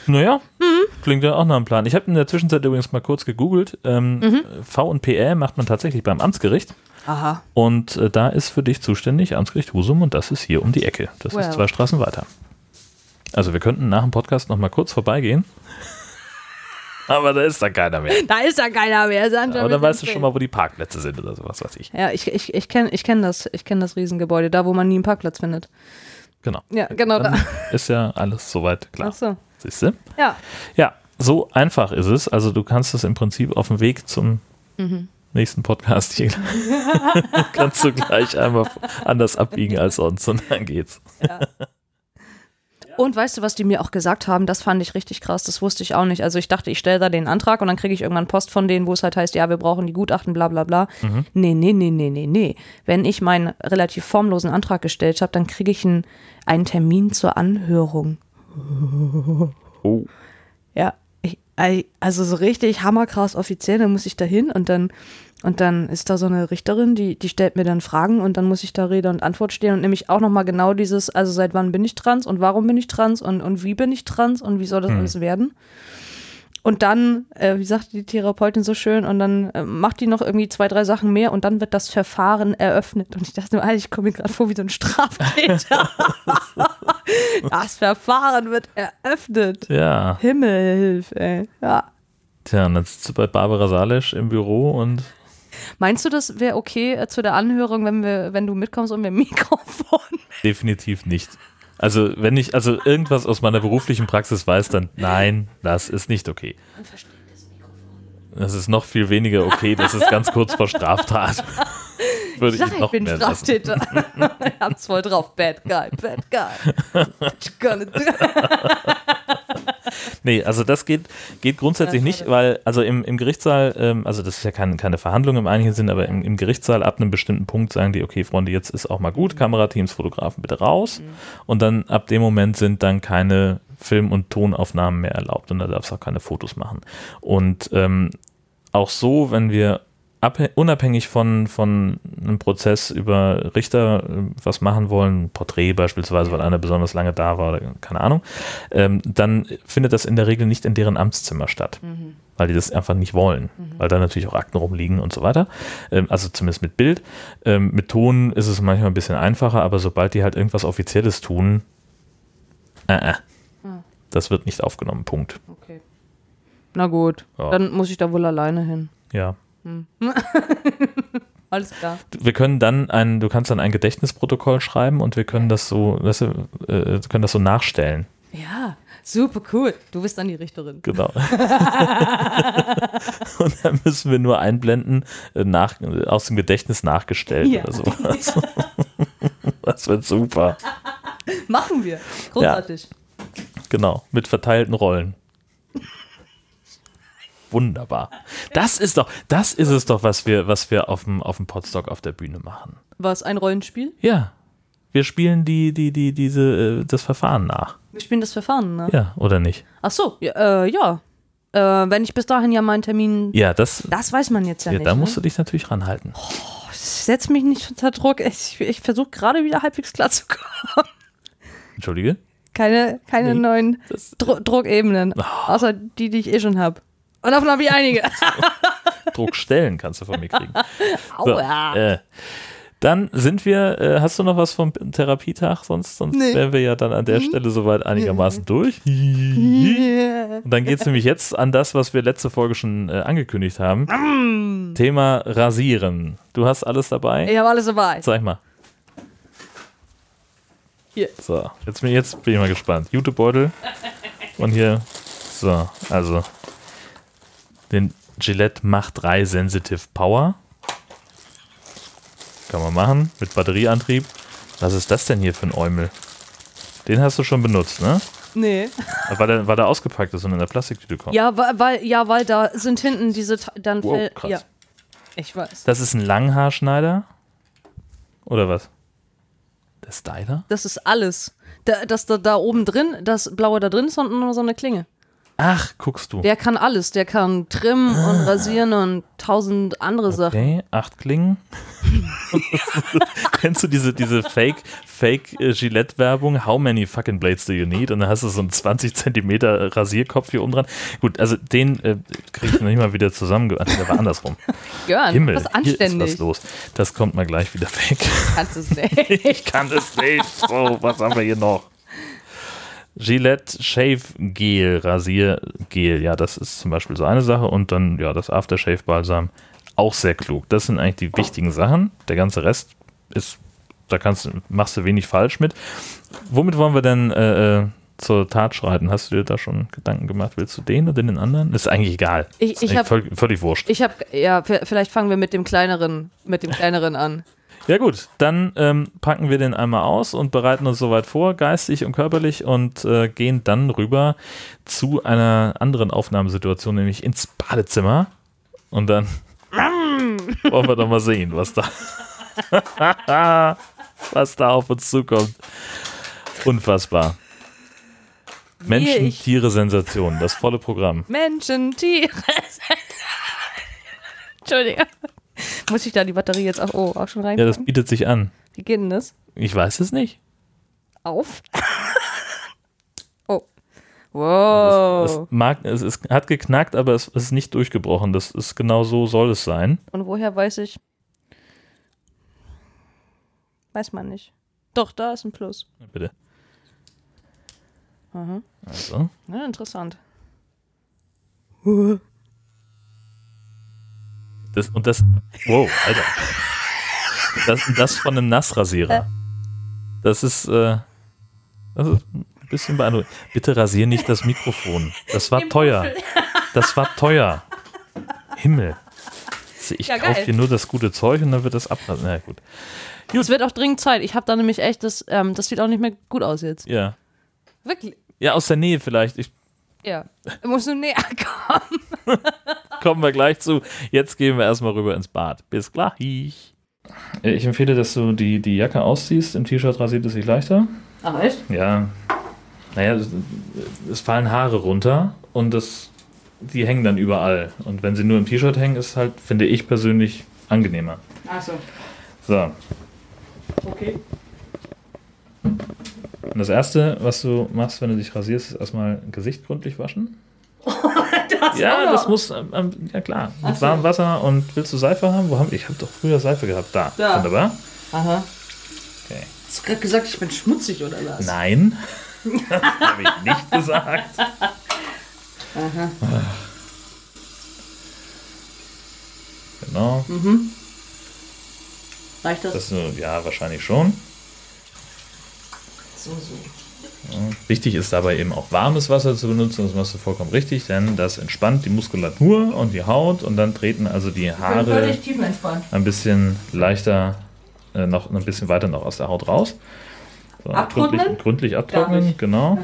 Naja, Mhm. klingt ja auch nach einem Plan. Ich habe in der Zwischenzeit übrigens mal kurz gegoogelt. Ähm, Mhm. V und PL macht man tatsächlich beim Amtsgericht. Aha. Und äh, da ist für dich zuständig Amtsgericht Husum und das ist hier um die Ecke. Das Well. ist zwei Straßen weiter. Also wir könnten nach dem Podcast noch mal kurz vorbeigehen. (laughs) Aber da ist dann keiner mehr. Da ist ja keiner mehr. Sandra Aber dann weißt du schon mal, wo die Parkplätze sind oder sowas, weiß ich. Ja, ich, ich, ich kenne ich kenn das, ich kenn das Riesengebäude, da wo man nie einen Parkplatz findet. Genau. Ja, genau da. Dann (laughs) ist ja alles soweit klar. Ach so. Siehst du? Ja. Ja, so einfach ist es. Also du kannst es im Prinzip auf dem Weg zum Mhm. nächsten Podcast hier (laughs) kannst du gleich einmal anders abbiegen als sonst und dann geht's. Und weißt du, was die mir auch gesagt haben? Das fand ich richtig krass. Das wusste ich auch nicht. Also ich dachte, ich stelle da den Antrag und dann kriege ich irgendwann Post von denen, wo es halt heißt, ja, wir brauchen die Gutachten, bla bla bla. Nee, nee, nee, nee, nee, nee. Wenn ich meinen relativ formlosen Antrag gestellt habe, dann kriege ich einen, einen Termin zur Anhörung. Oh. Ja, ich, also so richtig hammerkrass offiziell, dann muss ich da hin und dann, und dann ist da so eine Richterin, die, die stellt mir dann Fragen und dann muss ich da Rede und Antwort stehen und nämlich auch nochmal genau dieses, also seit wann bin ich trans und warum bin ich trans und, und wie bin ich trans und wie soll das alles werden. Und dann, äh, wie sagt die Therapeutin so schön, und dann äh, macht die noch irgendwie zwei, drei Sachen mehr und dann wird das Verfahren eröffnet. Und ich dachte nur, ich komme mir gerade vor wie so ein Straftäter. (laughs) das Verfahren wird eröffnet. Ja. Himmelhilfe, ey. Ja. Tja, und dann sitzt du bei Barbara Salisch im Büro und Meinst du, das wäre okay äh, zu der Anhörung, wenn wir, wenn du mitkommst und wir ein (laughs) Mikrofon? definitiv nicht. Also, wenn ich also irgendwas aus meiner beruflichen Praxis weiß, dann nein, das ist nicht okay. Das ist noch viel weniger okay, das ist ganz kurz vor Straftat. (laughs) Würde Ich sag, ich ich noch bin mehr. Straftäter. (laughs) ich hab's voll drauf. Bad guy, bad guy. (laughs) Nee, also das geht, geht grundsätzlich nicht, weil also im, im Gerichtssaal, ähm, also das ist ja kein, keine Verhandlung im eigentlichen Sinn, aber im, im Gerichtssaal ab einem bestimmten Punkt sagen die, okay, Freunde, jetzt ist auch mal gut, Kamerateams, Fotografen bitte raus. Und dann ab dem Moment sind dann keine Film- und Tonaufnahmen mehr erlaubt und da darfst du auch keine Fotos machen. Und ähm, auch so, wenn wir abhä- unabhängig von, von einem Prozess über Richter äh, was machen wollen, ein Porträt beispielsweise, weil einer besonders lange da war oder keine Ahnung, ähm, dann findet das in der Regel nicht in deren Amtszimmer statt, weil die das einfach nicht wollen, weil da natürlich auch Akten rumliegen und so weiter. Ähm, also zumindest mit Bild. Ähm, mit Ton ist es manchmal ein bisschen einfacher, aber sobald die halt irgendwas Offizielles tun, äh, äh, das wird nicht aufgenommen, Punkt. Okay. Na gut, Ja. dann muss ich da wohl alleine hin. Ja. (laughs) Alles klar. wir können dann ein, du kannst dann ein Gedächtnisprotokoll schreiben und wir können das so, weißt du, äh, können das so nachstellen. Ja, super cool. Du bist dann die Richterin. Genau. (laughs) und dann müssen wir nur einblenden, äh, nach, äh, aus dem Gedächtnis nachgestellt Ja. oder sowas. (laughs) das wird super. Machen wir. Großartig. Genau, mit verteilten Rollen. Wunderbar. Das ist doch, das ist es doch, was wir, was wir auf dem, auf dem Podstock auf der Bühne machen. Was, ein Rollenspiel? Ja. Wir spielen die, die, die, diese, äh, das Verfahren nach. Wir spielen das Verfahren, ne? Ja, oder nicht? Ach so, ja. Äh, ja. Äh, wenn ich bis dahin ja meinen Termin. Ja, das, Das weiß man jetzt ja, ja, nicht. da ne? musst du dich natürlich ranhalten. Setz mich nicht unter Druck. Ich, ich versuche gerade wieder halbwegs klar zu kommen. Entschuldige? Keine, keine Nee, neuen Dru Druckebenen. Außer die, die ich eh schon habe. Und davon habe ich einige. Druckstellen kannst du von mir kriegen. (laughs) So, Aua. äh, dann sind wir, äh, hast du noch was vom Therapietag? Sonst, sonst Nee. wären wir ja dann an der Stelle soweit einigermaßen durch. Yeah. (laughs) Und dann geht es nämlich jetzt an das, was wir letzte Folge schon äh, angekündigt haben. Thema Rasieren. Du hast alles dabei? Ich habe alles dabei. Zeig mal. Hier. So, jetzt bin, jetzt bin ich mal gespannt. Jutebeutel. Und hier, so, also den Gillette Mach 3 Sensitive Power. Kann man machen, mit Batterieantrieb. Was ist das denn hier für ein Eumel? Den hast du schon benutzt, ne? Nee. War der, war der ausgepackt ist und in der Plastiktüte kommt? Ja, weil, weil, ja, weil da sind hinten diese. Dann Wow, krass. Ja. Ich weiß. Das ist ein Langhaarschneider? Oder was? Der Styler? Das ist alles. Da, das da, da oben drin, das blaue da drin ist und nur so eine Klinge. Ach, guckst du. Der kann alles. Der kann trimmen und rasieren und tausend andere Sachen. Ah. Okay, acht Klingen. (laughs) Kennst du diese, diese Fake, Fake äh, Gillette-Werbung? How many fucking blades do you need? Und dann hast du so einen 20 Zentimeter Rasierkopf hier oben dran. Gut, also den äh, krieg ich noch nicht mal wieder zusammen. Der war andersrum. Gern. Himmel, was hier ist anständig. was los. Das kommt mal gleich wieder weg. Kannst du es (laughs) nicht. Ich kann es nicht. So, was haben wir hier noch? Gillette Shave Gel, Rasiergel, ja, das ist zum Beispiel so eine Sache. Und dann, ja, das Aftershave Balsam, auch sehr klug. Das sind eigentlich die wichtigen Sachen. Der ganze Rest ist, da kannst, du- machst du wenig falsch mit. Womit wollen wir denn äh, äh, zur Tat schreiten? Hast du dir da schon Gedanken gemacht? Willst du den oder den anderen? ist eigentlich egal. Ich- ist ich eigentlich hab- völlig, völlig wurscht. Ich habe, ja, vielleicht fangen wir mit dem kleineren, mit dem kleineren an. Ja gut, dann ähm, packen wir den einmal aus und bereiten uns soweit vor, geistig und körperlich und äh, gehen dann rüber zu einer anderen Aufnahmesituation, nämlich ins Badezimmer. Und dann wollen wir doch mal sehen, was da, (laughs) was da auf uns zukommt. Unfassbar. Menschen, ich- Tiere, Sensation, das volle Programm. Menschen, Tiere. Entschuldigung. (laughs) Muss ich da die Batterie jetzt auch, oh, auch schon Ja, reinpacken? das bietet sich an. Wie geht denn das? Ich weiß es nicht. Auf. (laughs) oh. Wow. Es, mag, es, es hat geknackt, aber es ist nicht durchgebrochen. Das ist genau so soll es sein. Und woher weiß ich? Weiß man nicht. Doch, da ist ein Plus. Bitte. Aha. Also, Ja, interessant. (laughs) das und das. Wow, Alter. Das, das von einem Nassrasierer. Das ist, äh, das ist ein bisschen beeindruckend. Bitte rasier nicht das Mikrofon. Das war teuer. Das war teuer. Himmel. Ich Ja, kaufe hier nur das gute Zeug und dann wird das abrasen. Na gut. Es wird auch dringend Zeit. Ich habe da nämlich echt, das, ähm, das sieht auch nicht mehr gut aus jetzt. Ja. Wirklich. Ja, aus der Nähe vielleicht. Ich, Ja. Du musst nur näher (laughs) kommen. (laughs) (laughs) kommen wir gleich zu. Jetzt gehen wir erstmal rüber ins Bad. Bis gleich. Ich empfehle, dass du die, die Jacke ausziehst. Im T-Shirt rasiert es sich leichter. Ach, echt? Ja. Naja, es, es fallen Haare runter und das, die hängen dann überall. Und wenn sie nur im T-Shirt hängen, ist halt, finde ich persönlich, angenehmer. Ach so. So. Okay. Und das erste, was du machst, wenn du dich rasierst, ist erstmal Gesicht gründlich waschen. Ja, das muss, ähm, ähm, ja klar, mit so. warmem Wasser und willst du Seife haben? Wo haben ich habe doch früher Seife gehabt. Da. Da. Wunderbar. Aha. Okay. Hast du gerade gesagt, ich bin schmutzig oder was? Nein. (laughs) habe ich nicht gesagt. Genau. Reicht das? Das nur, ja, wahrscheinlich schon. so, so. Wichtig ist dabei eben auch warmes Wasser zu benutzen, das machst du vollkommen richtig, denn das entspannt die Muskulatur und die Haut und dann treten also die Haare ein bisschen leichter, äh, noch ein bisschen weiter noch aus der Haut raus. So, Abtrocknen? Gründlich, gründlich abtrocknen, genau.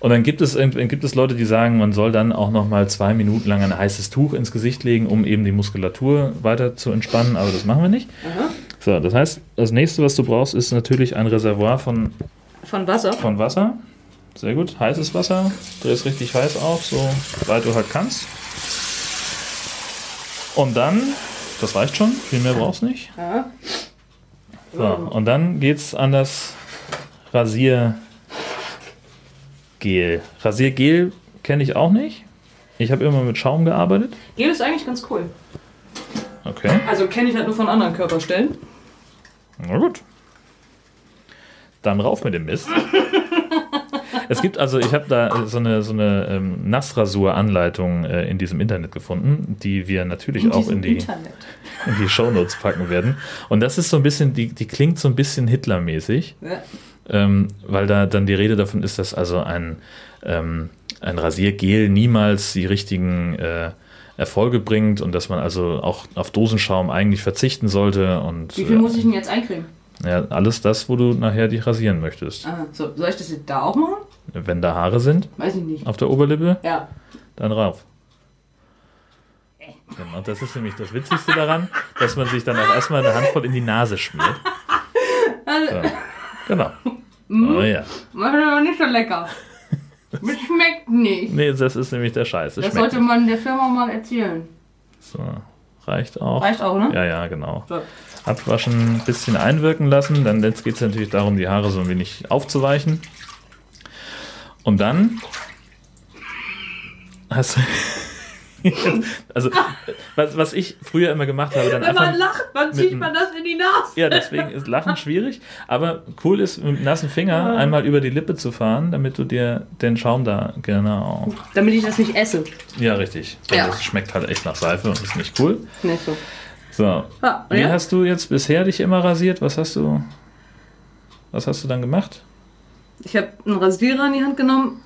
Und dann gibt es, gibt es Leute, die sagen, man soll dann auch noch mal zwei Minuten lang ein heißes Tuch ins Gesicht legen, um eben die Muskulatur weiter zu entspannen, aber das machen wir nicht. So, das heißt, das nächste, was du brauchst, ist natürlich ein Reservoir von Von Wasser? von Wasser. Sehr gut. Heißes Wasser. Dreh es richtig heiß auf, so weit du halt kannst. Und dann, das reicht schon, viel mehr brauchst du nicht. Ja. So, und dann geht's an das Rasiergel. Rasiergel kenne ich auch nicht. Ich habe immer mit Schaum gearbeitet. Gel ist eigentlich ganz cool. Okay, Also kenne ich halt nur von anderen Körperstellen. na gut. Dann rauf mit dem Mist. Es gibt also, ich habe da so eine, so eine ähm, Nassrasur-Anleitung äh, in diesem Internet gefunden, die wir natürlich auch in die, Internet. in die Shownotes packen werden. Und das ist so ein bisschen, die, die klingt so ein bisschen Hitler-mäßig, Ja. ähm, weil da dann die Rede davon ist, dass also ein, ähm, ein Rasiergel niemals die richtigen äh, Erfolge bringt und dass man also auch auf Dosenschaum eigentlich verzichten sollte und Wie viel äh, muss ich denn jetzt eincremen? Ja, alles das, wo du nachher dich rasieren möchtest. Ah, so, soll ich das jetzt da auch machen? Wenn da Haare sind Weiß ich nicht. auf der Oberlippe, Ja. dann rauf. Genau, das ist nämlich das Witzigste daran, dass man sich dann auch erstmal eine Handvoll in die Nase schmiert. So. Genau. Oh ja. Macht aber nicht so lecker. Das schmeckt nicht. Nee, das ist nämlich der Scheiß. Das Das sollte man der Firma mal erzählen. So, reicht auch. Reicht auch, ne? Ja, ja, genau. So. Abwaschen, ein bisschen einwirken lassen. Dann jetzt geht es natürlich darum, die Haare so ein wenig aufzuweichen. Und dann hast du, (laughs) also, was, was ich früher immer gemacht habe, dann Wenn einfach. man lacht, wann zieht man das in die Nase? Ja, deswegen ist Lachen schwierig. Aber cool ist, mit nassen Finger einmal über die Lippe zu fahren, damit du dir den Schaum da, genau. Damit ich das nicht esse. Ja, richtig. Weil Ja. Das schmeckt halt echt nach Seife und ist nicht cool. Nicht so. So. Ah, Wie ja? hast du jetzt bisher dich immer rasiert? Was hast du. Was hast du dann gemacht? Ich habe einen Rasierer in die Hand genommen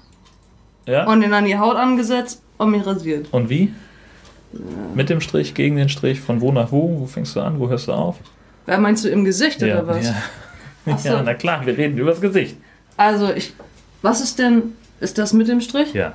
Ja. und den an die Haut angesetzt und mich rasiert. Und wie? Mit dem Strich, gegen den Strich, von wo nach wo? Wo fängst du an? Wo hörst du auf? Wer meinst du im Gesicht oder was? Ja. (laughs) So. ja, na klar, wir reden übers Gesicht. Also ich. Was ist denn. Ist das mit dem Strich? Ja,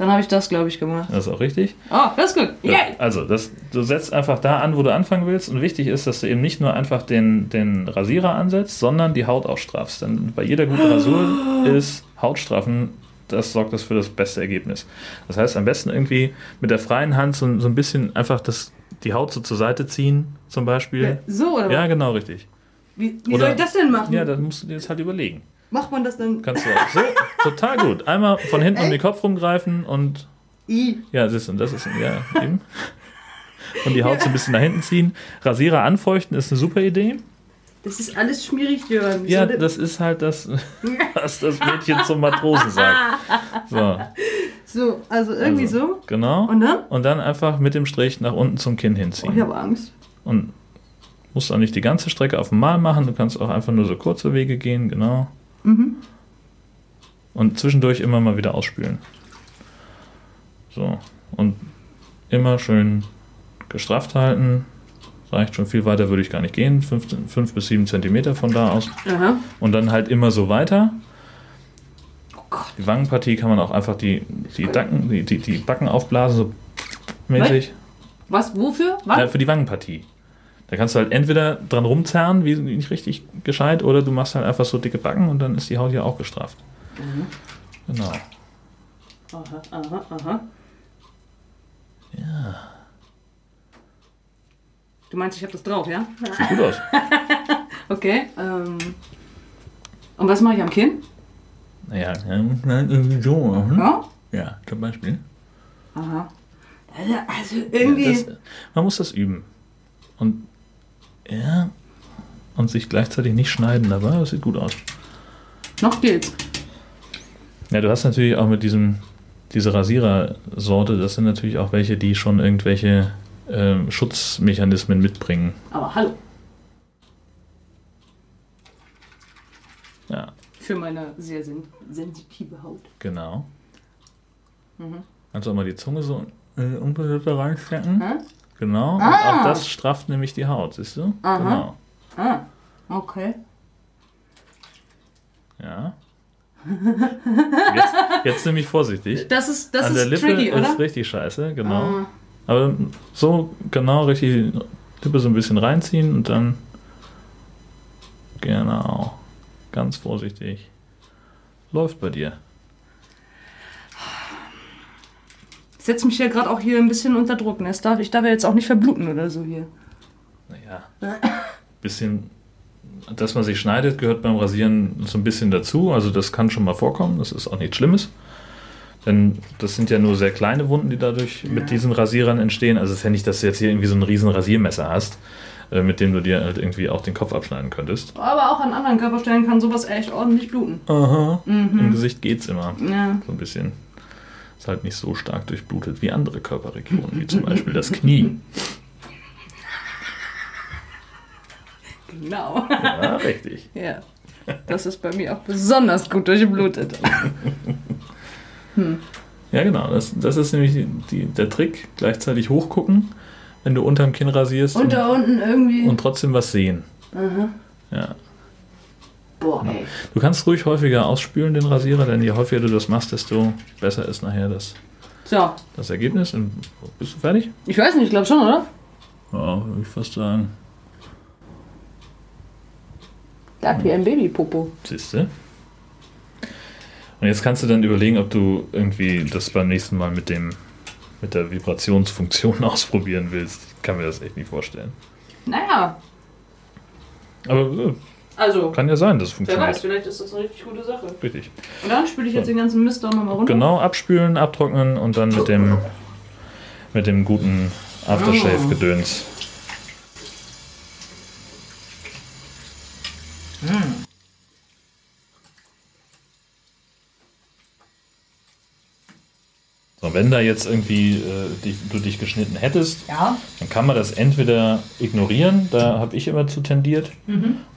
Dann habe ich das, glaube ich, gemacht. das ist auch richtig. Oh, das ist gut. Ja, Yay! Also, das, du setzt einfach da an, wo du anfangen willst. Und wichtig ist, dass du eben nicht nur einfach den, den Rasierer ansetzt, sondern die Haut auch straffst. Denn bei jeder guten Rasur (gasps) ist Hautstraffen, das sorgt das für das beste Ergebnis. Das heißt, am besten irgendwie mit der freien Hand so, so ein bisschen einfach das, die Haut so zur Seite ziehen, zum Beispiel. So, oder Ja, genau, richtig. Wie, wie Oder- soll ich das denn machen? Ja, dann musst du dir das halt überlegen. Macht man das dann. Kannst du auch so, (laughs) total gut. Einmal von hinten um den Kopf rumgreifen und I. ja, das ist, und das ist, ja, eben. (laughs) Und die Haut so ein bisschen nach hinten ziehen. Rasierer anfeuchten ist eine super Idee. Das ist alles schmierig, Jörn. Ja, das ist halt das, (laughs) was das Mädchen zum Matrosen sagt. So, So, also irgendwie Also, so. genau. Und dann? Und dann einfach mit dem Strich nach unten zum Kinn Oh, ich hinziehen. habe Angst. Und musst auch nicht die ganze Strecke auf einmal machen. Du kannst auch einfach nur so kurze Wege gehen, genau. Mhm. Und zwischendurch immer mal wieder ausspülen. So. Und immer schön gestrafft halten. Reicht schon viel weiter, würde ich gar nicht gehen. 5 bis 7 Zentimeter von da aus. Aha. Und dann halt immer so weiter. Oh Gott. Die Wangenpartie kann man auch einfach die, die, Dacken, die, die, die Backen aufblasen, so mäßig. Was? Wofür? Was? Ja, für die Wangenpartie. Da kannst du halt entweder dran rumzerren, wie nicht richtig gescheit, oder du machst halt einfach so dicke Backen und dann ist die Haut ja auch gestrafft. Genau. Aha, aha, aha. Ja. Du meinst, ich habe das drauf, ja? Sieht gut aus. (laughs) Okay. Ähm. Und was mache ich am Kinn? Naja, ja, irgendwie so. hm? Ja? Ja, zum Beispiel. Aha. Also, also irgendwie. Das, man muss das üben. Und ja, und sich gleichzeitig nicht schneiden dabei, das sieht gut aus. noch geht's. Ja, du hast natürlich auch mit diesem, diese Rasierersorte, das sind natürlich auch welche, die schon irgendwelche ähm, Schutzmechanismen mitbringen. Aber hallo. Ja, Für meine sehr sen sensitive Haut. genau. Mhm. Kannst du auch mal die Zunge so die Unterlippe reinstecken. Hä? Genau. Und Ah. auch das strafft nämlich die Haut, siehst du? Aha. Genau. Ah, okay. Ja. Jetzt, jetzt nämlich vorsichtig. Das ist, das An der ist Lippe tricky, ist oder? richtig scheiße, genau. Ah, Aber so genau richtig die Lippe so ein bisschen reinziehen und dann genau ganz vorsichtig. Läuft bei dir. ich setze mich ja gerade auch hier ein bisschen unter Druck. Ne? Darf, ich darf ja jetzt auch nicht verbluten oder so hier. Naja, (clears throat) bisschen, dass man sich schneidet, gehört beim Rasieren so ein bisschen dazu. Also das kann schon mal vorkommen, das ist auch nichts Schlimmes. Denn das sind ja nur sehr kleine Wunden, die dadurch mit diesen Rasierern entstehen. Also es ist ja nicht, dass du jetzt hier irgendwie so ein riesen Rasiermesser hast, äh, mit dem du dir halt irgendwie auch den Kopf abschneiden könntest. Aber auch an anderen Körperstellen kann sowas echt ordentlich bluten. Aha. Mhm. Im Gesicht geht's immer. Ja. So ein bisschen. Ist halt nicht so stark durchblutet wie andere Körperregionen, wie zum Beispiel das Knie. Genau. Ja, richtig. (laughs) ja. Das ist bei mir auch besonders gut durchblutet. Ja, genau. Das, das ist nämlich die, die, der Trick. Gleichzeitig hochgucken, wenn du unterm Kinn rasierst Und und, da unten irgendwie. und trotzdem was sehen. Aha. Ja. Boah, ey. Du kannst ruhig häufiger ausspülen, den Rasierer, denn je häufiger du das machst, desto besser ist nachher das, So, das Ergebnis. Und bist du fertig? ich weiß nicht, ich glaube schon, oder? Ja, würde ich fast sagen. Da hat wie ein Babypopo. Siehst du? Und jetzt kannst du dann überlegen, ob du irgendwie das beim nächsten Mal mit dem mit der Vibrationsfunktion (laughs) ausprobieren willst. Ich kann mir das echt nicht vorstellen. Naja, Aber äh, also, kann ja sein, dass es wer weiß, funktioniert. vielleicht ist das eine richtig gute Sache. Richtig. Und dann spüle ich jetzt den ganzen Mist auch nochmal runter. Genau, abspülen, abtrocknen und dann mit dem mit dem guten Aftershave-Gedöns. So, wenn da jetzt irgendwie äh, dich, du dich geschnitten hättest, Ja. dann kann man das entweder ignorieren, da habe ich immer zu tendiert,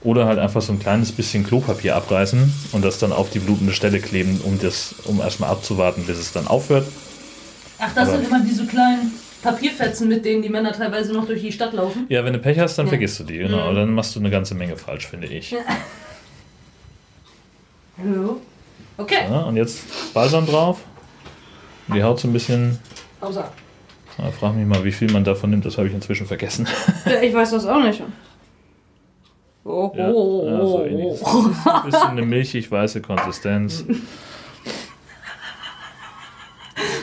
oder halt einfach so ein kleines bisschen Klopapier abreißen und das dann auf die blutende Stelle kleben, um das, um erstmal abzuwarten, bis es dann aufhört. Ach, das Aber- sind immer diese kleinen Papierfetzen, mit denen die Männer teilweise noch durch die Stadt laufen. Ja, wenn du Pech hast, dann Ja. vergisst du die, genau. Dann machst du eine ganze Menge falsch, finde ich. (laughs) Hallo. Okay. Ja, und jetzt Balsam drauf. Die Haut so ein bisschen. Außer. Na, frag mich mal, wie viel man davon nimmt, das habe ich inzwischen vergessen. (laughs) Ja, ich weiß das auch nicht. Oh, Ja, oh, ja, so oh, ähnlich. oh. Ein bisschen eine milchig weiße Konsistenz. (laughs)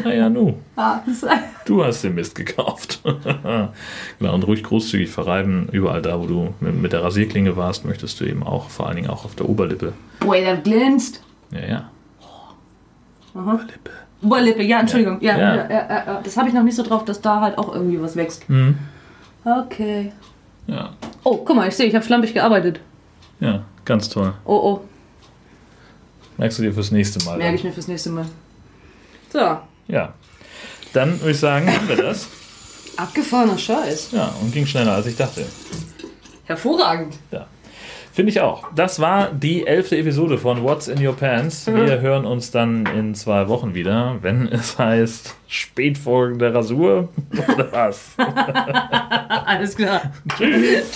Naja, nu. Ah, das Du hast den Mist gekauft. (laughs) genau, und ruhig großzügig verreiben. Überall da, wo du mit, der Rasierklinge warst, möchtest du eben auch, vor allen Dingen auch auf der Oberlippe. Boy, der glänzt. Ja, ja. Aha. Oberlippe. Oberlippe, ja, Entschuldigung. Ja, Ja. ja. Ja. Das habe ich noch nicht so drauf, dass da halt auch irgendwie was wächst. Mhm. Okay. Ja, Oh, guck mal, ich sehe, ich habe schlampig gearbeitet. ja, ganz toll. Oh, oh. Merkst du dir fürs nächste Mal. Merke ich mir fürs nächste Mal. So. Ja. Dann würde ich sagen, haben wir das. Abgefahrener Scheiß. Ja, und ging schneller als ich dachte. Hervorragend. Ja. Finde ich auch. Das war die elfte Episode von What's in Your Pants. Wir hören uns dann in zwei Wochen wieder, wenn (laughs) es heißt Spätfolgen der Rasur oder was. (laughs) (laughs) Alles klar. Tschüss.